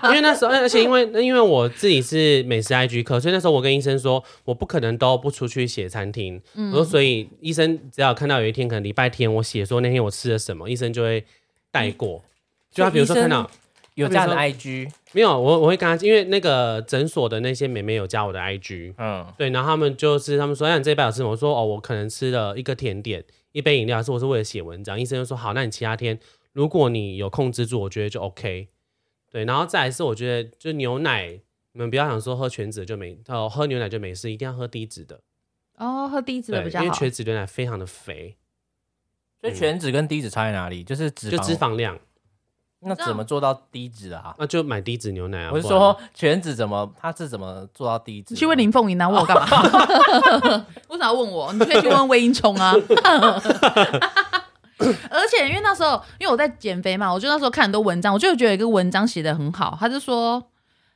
*laughs* 因为那时候，而且因为因为我自己是美食 IG 课，所以那时候我跟医生说，我不可能都不出去写餐厅。嗯我说，所以医生只要看到有一天可能礼拜天我写说那天我吃了什么，医生就会带过。就他比如说看到有这样的 IG，没有，我我会跟他，因为那个诊所的那些美眉有加我的 IG，嗯，对，然后他们就是他们说，哎，你这一拜有吃什么？我说哦，我可能吃了一个甜点，一杯饮料，是我是为了写文章。医生就说好，那你其他天如果你有控制住，我觉得就 OK。对，然后再来是我觉得就牛奶，你们不要想说喝全脂就没，哦，喝牛奶就没事，一定要喝低脂的，哦，喝低脂的，比较好。因为全脂牛奶非常的肥，所以全脂跟低脂差在哪里？就是脂就，脂肪量，那怎么做到低脂啊？那就买低脂牛奶啊。我是说 *laughs* 全脂怎么，它是怎么做到低脂？你去问林凤营啊，问我干嘛？*laughs* 为什么要问我？你可以去问魏英冲啊。*laughs* 而且因为那时候，因为我在减肥嘛，我就那时候看很多文章，我就觉得有一个文章写的很好，他就说。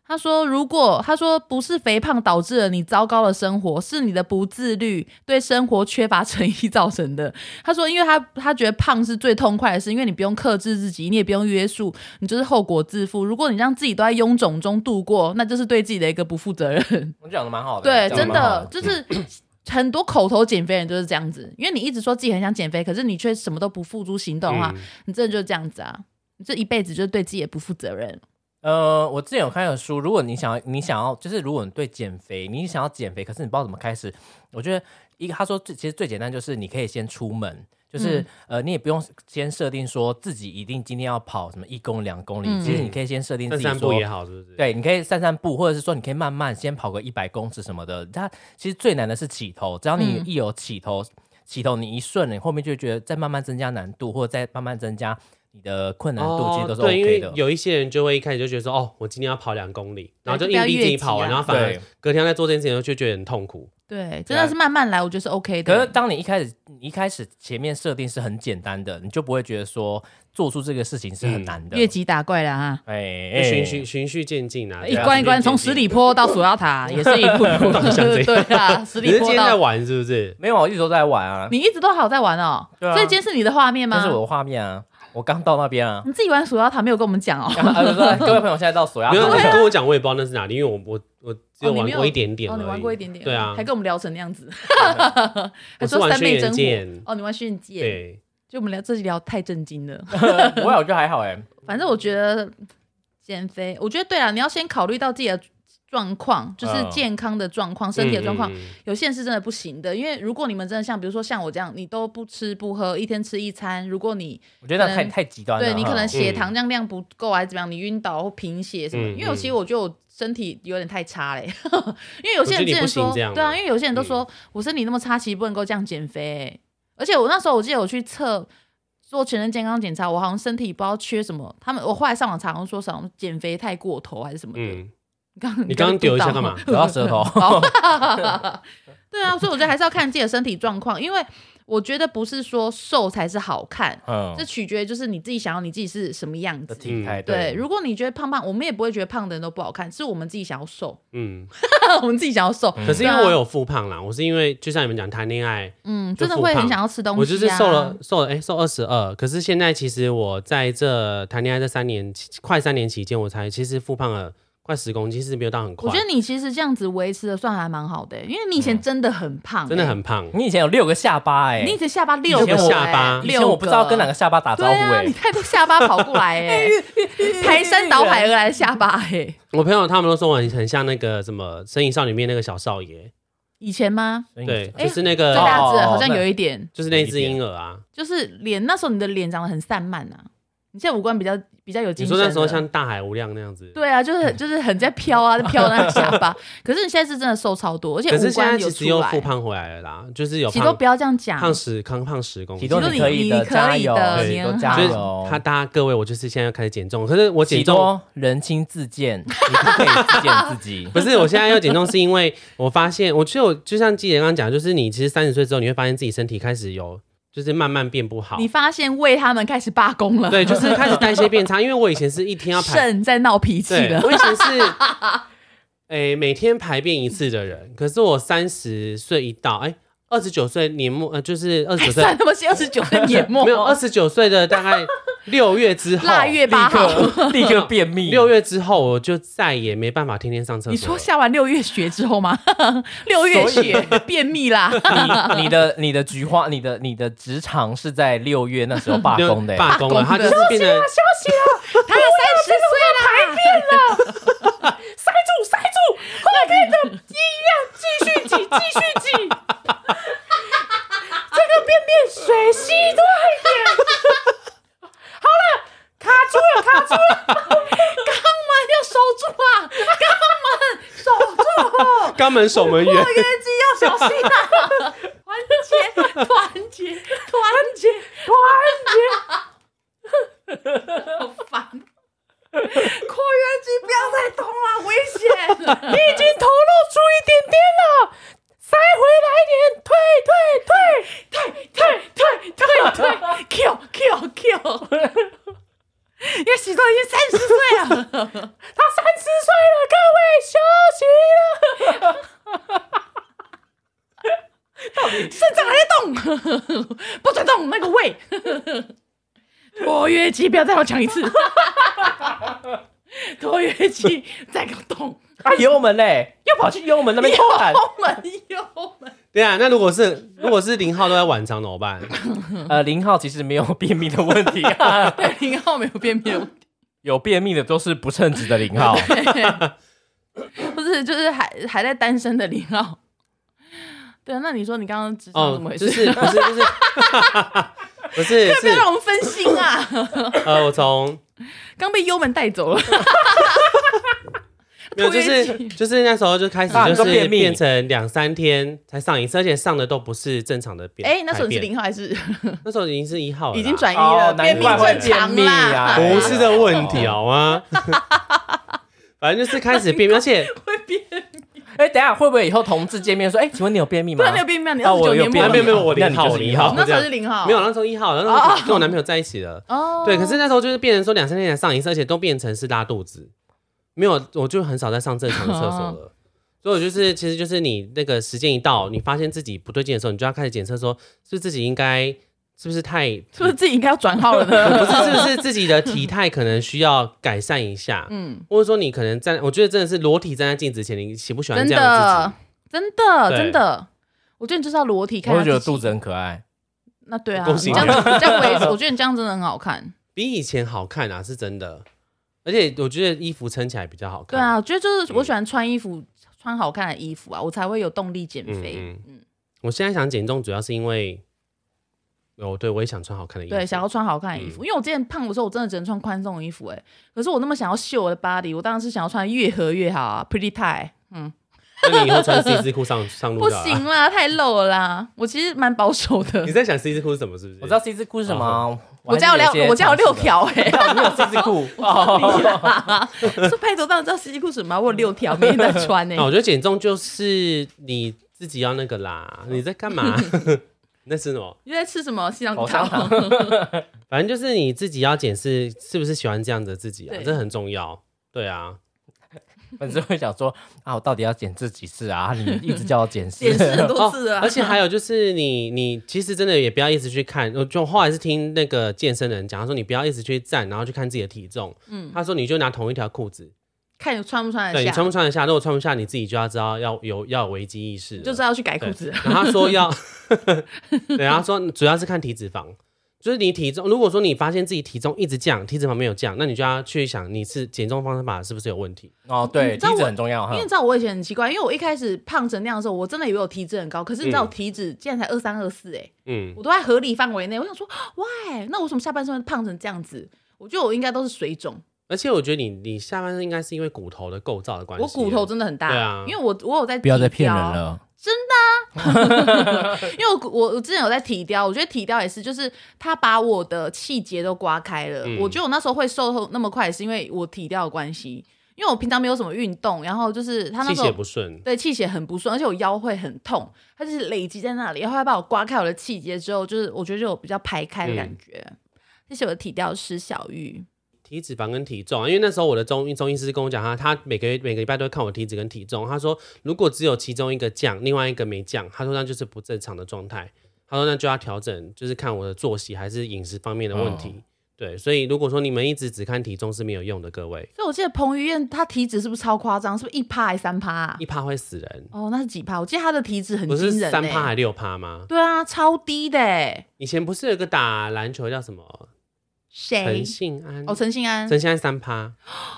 他说：“如果他说不是肥胖导致了你糟糕的生活，是你的不自律对生活缺乏诚意造成的。”他说：“因为他他觉得胖是最痛快的事，因为你不用克制自己，你也不用约束，你就是后果自负。如果你让自己都在臃肿中度过，那就是对自己的一个不负责任。*laughs* 我讲的蛮好的，对，真的就是 *laughs* 很多口头减肥人就是这样子，因为你一直说自己很想减肥，可是你却什么都不付诸行动的话，嗯你真的就是这样子啊！你这一辈子就是对自己也不负责任。呃，我之前有看一本书，如果你想要，你想要，就是如果你对减肥，你想要减肥，可是你不知道怎么开始，我觉得一个他说最其实最简单就是你可以先出门，就是、嗯呃你也不用先设定说自己一定今天要跑什么一公里两公里，嗯其实你可以先设定自己说散散步也好，是不是？对，你可以散散步，或者是说你可以慢慢先跑个一百公尺什么的。它其实最难的是起头，只要你嗯一有起头，起头你一顺，你后面就觉得再慢慢增加难度，或者再慢慢增加你的困难度，其实都是哦对，因 OK 为的。有一些人就会一开始就觉得说，哦，我今天要跑两公里，然后就硬逼自己跑完，啊然后反而隔天在做这件事情就觉得很痛苦。对，真的是慢慢来，我觉得是 OK 的可是的。当你一开始，你一开始前面设定是很简单的，你就不会觉得说做出这个事情是很难的。越级打怪了哈！哎就循序循序渐进啊，一关一关，从十里坡到索要塔，也是一步 *laughs* 一步。对啊，十你是今天在里坡到玩是不是？没有，我一直都在玩啊，你一直都好在玩哦。对啊所以今天是你的画面吗？这是我的画面啊，我刚到那边啊。你自己玩索要塔没有跟我们讲哦。啊不是 *laughs* 各位朋友，现在到索亚没有，塔你跟我讲，我也不知道那是哪里，因为我我我只有玩过一点点哦，你玩过一点点，对啊。还，跟我们聊成那样子，我 *laughs* 还说三昧真火，哦，你玩轩辕剑，对，就我们聊这集聊太震惊了。*laughs* 我我觉得还好哎。反正我觉得减肥，我觉得对啊，你要先考虑到自己的状况，就是嗯。健康的状况、身体的状况。有些人是真的不行的，因为如果你们真的像比如说像我这样，你都不吃不喝，一天吃一餐，如果你我觉得那太太极端了。对你可能血糖量量不够还是怎么样，你晕倒或贫血什么因为我其实我觉得我身体有点太差嘞，*laughs* 因为有些人之前说，对啊，因为有些人都说、我身体那么差，其实不能够这样减肥。欸、而且我那时候我记得我去测做全身健康检查，我好像身体不知道缺什么，他们我后来上网查，好像说什么减肥太过头还是什么的。刚你刚刚丢一下干嘛？走到舌头。*laughs* 好，*laughs* 对啊，所以我觉得还是要看自己的身体状况，因为我觉得不是说瘦才是好看，嗯这，取决于就是你自己想要你自己是什么样子。的体态对，如果你觉得胖胖，我们也不会觉得胖的人都不好看，是我们自己想要瘦，嗯，*laughs* 我们自己想要瘦。可是因为我有复胖啦，我是因为就像你们讲谈恋爱，嗯，真的会很想要吃东西、啊。我就是瘦了，瘦了，哎、瘦二十二。可是现在其实我在这谈恋爱这三年，快三年期间，我才其实复胖了快十公斤，其实没有到很快。我觉得你其实这样子维持的算还蛮好的、因为你以前真的很胖、嗯真的欸很胖。你以前有六个下巴哎、你以前下巴六个下巴前我不知道跟哪个个下巴打招呼哎、你太多下巴跑过来 *laughs* 哎、排山倒海而来的下巴哎、我朋友他们都说我很很像那个什么《神隐少女》里面那个小少爷，以前吗？对，哎就是那个最个，大只的好像有一点，就是那只婴儿啊。就是脸那时候你的脸长得很散漫啊，你现在五官比较比较有精神了。你说那时候像大海无量那样子，对啊，就是 *laughs* 就是很在飘啊，在飘那个下巴。*laughs* 可是你现在是真的瘦超多，而且可是五官有现在其实。又复胖回来了啦，就是有胖喜多不要这样讲，胖十康胖十公斤体。重你可以的，可以加油，的喜多你就是加油。他大家各位，我就是现在要开始减重，可是我减喜重。多人轻自贱，你不可以自贱自己。*laughs* 不是，我现在要减重是因为我发现，我其实我就像季姐刚刚讲，就是你其实三十岁之后，你会发现自己身体开始有，就是慢慢变不好你。发现为他们开始罢工了，对，就是开始代谢变差，因为我以前是一天要排，肾在闹脾气对，了。我以前是，诶、每天排便一次的人，可是我三十岁一到，哎、二十九岁年末，呃，就是二十九岁算，那么些二十九岁年末，*laughs* 没有二十九岁的大概六月之后，腊月八号。刻 *laughs* 立刻便秘。六月之后，我就再也没办法天天上厕所。你说下完六月雪之后吗？*laughs* 六月雪便秘啦，你你的你的菊花，你的你的职场是在六月那时候罢六工的、欸，罢工了，他就是变成他 *laughs* 三十岁啦，塞住塞住，后面的音量继续挤继续挤，这个便便水吸多一点。好了，卡住了卡住了，肛门要守住啊，肛门守住，肛门守门员。括约肌要小心啊，团结团结团结团结，好烦。扩约机不要再动了，危险！你已经投入出一点点了，塞回来一点，退退退。退退退退，Q Q Q，因为许多已经三十岁了，他三十岁了，各位休息了。*laughs* 肾脏还在动，不准动那个胃。括约肌不要再让我讲一次，括约肌再给我动，啊，油门嘞，又跑去油门那边偷懒。油门油门，对啊，那如果是如果是零号都在晚上怎么办？*laughs* 呃，零号其实没有便秘的问题啊，*laughs* 对，零号没有便秘的问题，有便秘的都是不称职的零号。*laughs* 不是就是还还在单身的零号。对啊，那你说你刚刚职场哦怎么回，就事？是不是不是不是不要是让我们分心啊！呃，我从刚被幽门带走了，没有就是就是那时候就开始啊就是便秘变成两三天才上一次，而且上的都不是正常的便。哎，那时候你是零号还是 *laughs* 那时候已经是一号了，已经转移哦了？便秘难怪会正常便秘啊啦，不是的问题好吗？*laughs* 反正就是开始便秘，*laughs* 而且会便哎，等下会不会以后同志见面说，哎，请问你有便秘吗对啊，？你有便秘吗？你啊二十九年末我有便秘没有没有，我那你零号，我零号，就是一号那时候是零号，没有，那时候一号，那时哦候跟我男朋友在一起了。哦，对，可是那时候就是变成说两三天才上一次，而且都变成是拉肚子，没有，我就很少在上正常的厕所了。所以我就是，其实就是你那个时间一到，你发现自己不对劲的时候，你就要开始检测，说是不是自己应该，是不是太，是不是自己应该要转号了呢？*laughs* 不是，是不是自己的体态可能需要改善一下，*laughs* 嗯，或者说你可能站，我觉得真的是裸体站在镜子前，你喜不喜欢真这样的的自己？，真的，对真的，我觉得你就是要裸体看，我会觉得肚子。很可爱。那对啊，恭喜你这样你这样维持，*laughs* 我觉得你这样真的很好看。比以前好看啊，是真的。而且我觉得衣服撑起来比较好看。对啊，我觉得就是我喜欢穿衣服，穿好看的衣服啊，我才会有动力减肥。嗯嗯，我现在想减重，主要是因为，哦，对我也想穿好看的衣服。对，想要穿好看的衣服，因为我之前胖的时候，我真的只能穿宽松的衣服，哎，可是我那么想要秀我的 body，我当然是想要穿越合越好啊，pretty tight。嗯，那你以后穿 C 字裤上 *laughs* 上路不行啦，太露了啦。我其实蛮保守的你，在想 C 字裤是什么？是不是？我知道 C 字裤是什么，我家有六，我家有六些条哎、尝试的。你有字裤 *laughs* 哦，说拍头当然知道西裤什么，我有六条，每天在穿呢、欸，我觉得减重就是你自己要那个啦。你在干嘛？*laughs* 你在吃什么？你在吃什么西洋口香糖？*laughs* 反正就是你自己要检视是不是喜欢这样的自己啊，这很重要。对啊，粉丝会想说啊，我到底要检视几次啊？你一直叫我检视，解释很多次、啊哦而且还有就是你你其实真的也不要一直去看，我就后来是听那个健身的人讲，他说你不要一直去站，然后去看自己的体重。嗯，他说你就拿同一条裤子，看你穿不穿得对你，穿不穿得下，如果穿不下，你自己就要知道要有要有危机意识，就是要去改裤子。然后他说要，*laughs* 对，他说主要是看体脂肪，就是你体重，如果说你发现自己体重一直降，体脂肪没有降，那你就要去想你是减重方法是不是有问题。哦，对，体脂很重要哈因为。你知道我以前很奇怪，因为我一开始胖成那样的时候，我真的以为我体脂很高，可是你知道我体脂竟然才二三二四，哎，嗯，我都在合理范围内。我想说，why？那我为什么下半身会胖成这样子？我觉得我应该都是水肿，而且我觉得你你下半身应该是因为骨头的构造的关系，我骨头真的很大，对啊因为我我有在不要再骗人体雕了，*laughs* 因为我我我之前有在体雕，我觉得体雕也是，就是他把我的气节都刮开了。嗯我觉得我那时候会瘦那么快，是因为我体雕的关系，因为我平常没有什么运动，然后就是他那气血时候不顺。对气血很不顺，而且我腰会很痛，它就是累积在那里，然后他把我刮开我的气节之后，就是我觉得就有比较排开的感觉。谢谢我的体雕师小玉，体脂肪跟体重啊，因为那时候我的中医中医师跟我讲，他他每个月每个礼拜都会看我体脂跟体重。他说，如果只有其中一个降，另外一个没降，他说那就是不正常的状态。他说那就要调整，就是看我的作息还是饮食方面的问题。对，所以如果说你们一直只看体重是没有用的，各位，所以我记得彭于晏他体脂是不是超夸张？是不是一趴还三趴、啊一？趴会死人，哦，那是几趴？我记得他的体脂很不是惊人、欸，三趴还六趴吗？对啊，超低的欸。以前不是有个打篮球叫什么谁陈？信安？哦，陈信安。陈信安三趴，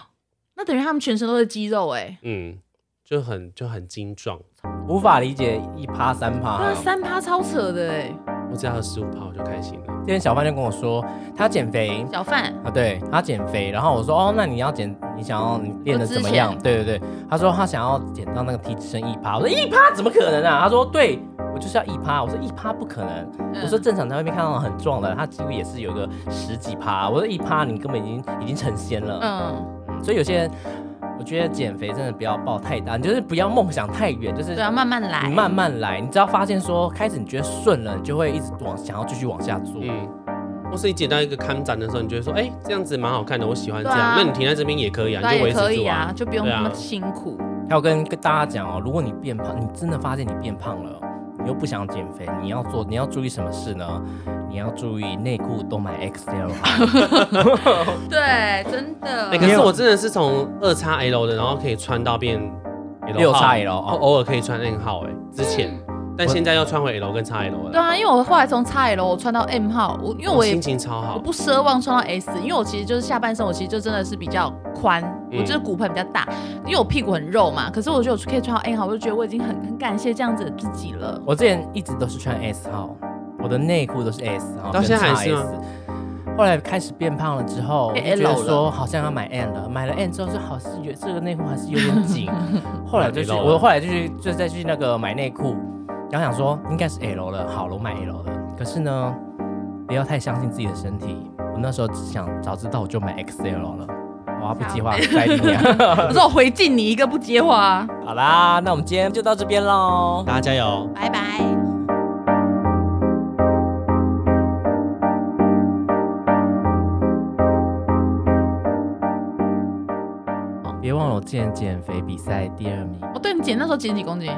*gasps* 那等于他们全身都是肌肉哎。嗯，就很就很精壮。无法理解一趴三对啊，三趴超扯的哎。我只要有十五趴我就开心了。今天小范就跟我说，他要减肥小范，啊，对他减肥，然后我说哦，那你要减，你想要你练的怎么样对对对，他说他想要减到那个体脂剩一趴，我说一趴怎么可能啊？他说对。我就是要一趴，我说一趴不可能，嗯我说正常在外面看到很壮的，他几乎也是有个十几趴，我说一趴你根本已经已经成仙了，嗯，所以有些人，我觉得减肥真的不要抱太大，你就是不要梦想太远，就是对啊，慢慢来，你慢慢来，你只要发现说开始你觉得顺了，你就会一直往想要继续往下做。嗯，或是你捡到一个看展的时候，你觉得说，哎、这样子蛮好看的，我喜欢这样，啊。那你停在这边也可以啊，你就维持住可以啊，就不用那么辛苦。还有跟跟大家讲哦，如果你变胖，你真的发现你变胖了，你又不想减肥，你要做你要注意什么事呢？你要注意内裤都买 XL 好。*laughs* 对，真的。哎、可是我真的是从二叉 L 的，然后可以穿到变 L 号 6XL 哦偶偶尔可以穿 N 号、哎，之前，但现在又穿回 L 跟 XL 了，对啊，因为我后来从 XL 我穿到 M 号，我因为我也心情超好。我不奢望穿到 S，因为我其实就是下半身，我其实就真的是比较宽，嗯我就是骨盆比较大，因为我屁股很肉嘛。可是我觉得我可以穿到 M 号，我就觉得我已经很很感谢这样子的自己了。我之前一直都是穿 S 号，我的内裤都是 S 号，到现在还是吗跟 XS 后来开始变胖了之后，我就变觉得 L 说好像要买 N 了，买了 N 之后就好是有这个内裤还是有点紧，*laughs* 后来就去我后来就去就再去那个买内裤，然后想说应该是 L 了，好了我买 L 了，可是呢不要太相信自己的身体，我那时候只想早知道我就买 XL 了。我要不接话塞进去。可是我回敬你一个不接话，好啦，那我们今天就到这边喽。大家加油！拜拜。别忘了我之前减肥比赛第二名，哦，对你减那时候减几公斤？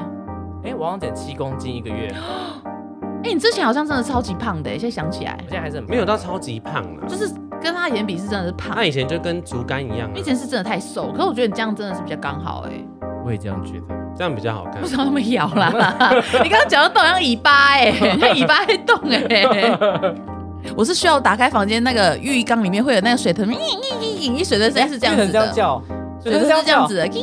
哎、我好像减七公斤一个月，哎、你之前好像真的超级胖的，现在想起来我，现在还是很没有到超级胖了，就是跟他以前比是真的是胖他。以前就跟竹竿一样、啊以，前是真的太瘦，可是我觉得你这样真的是比较刚好哎、我也这样觉得。这样比较好看为。什么那么摇啦？*laughs* 你刚刚讲的动像尾巴哎、尾巴在动哎、*laughs* 我是需要打开房间那个浴缸里面会有那个水豚，咦咦咦咦，水的声音是这样子的，这样叫，水豚是这样子的，这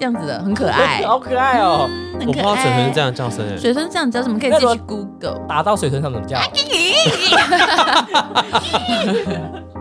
样子的，很可爱，好可爱哦、嗯很我不知道可爱。水豚是这样叫声哎，水豚这样叫，怎么可以自己去 Google？打到水豚上怎么叫？*laughs*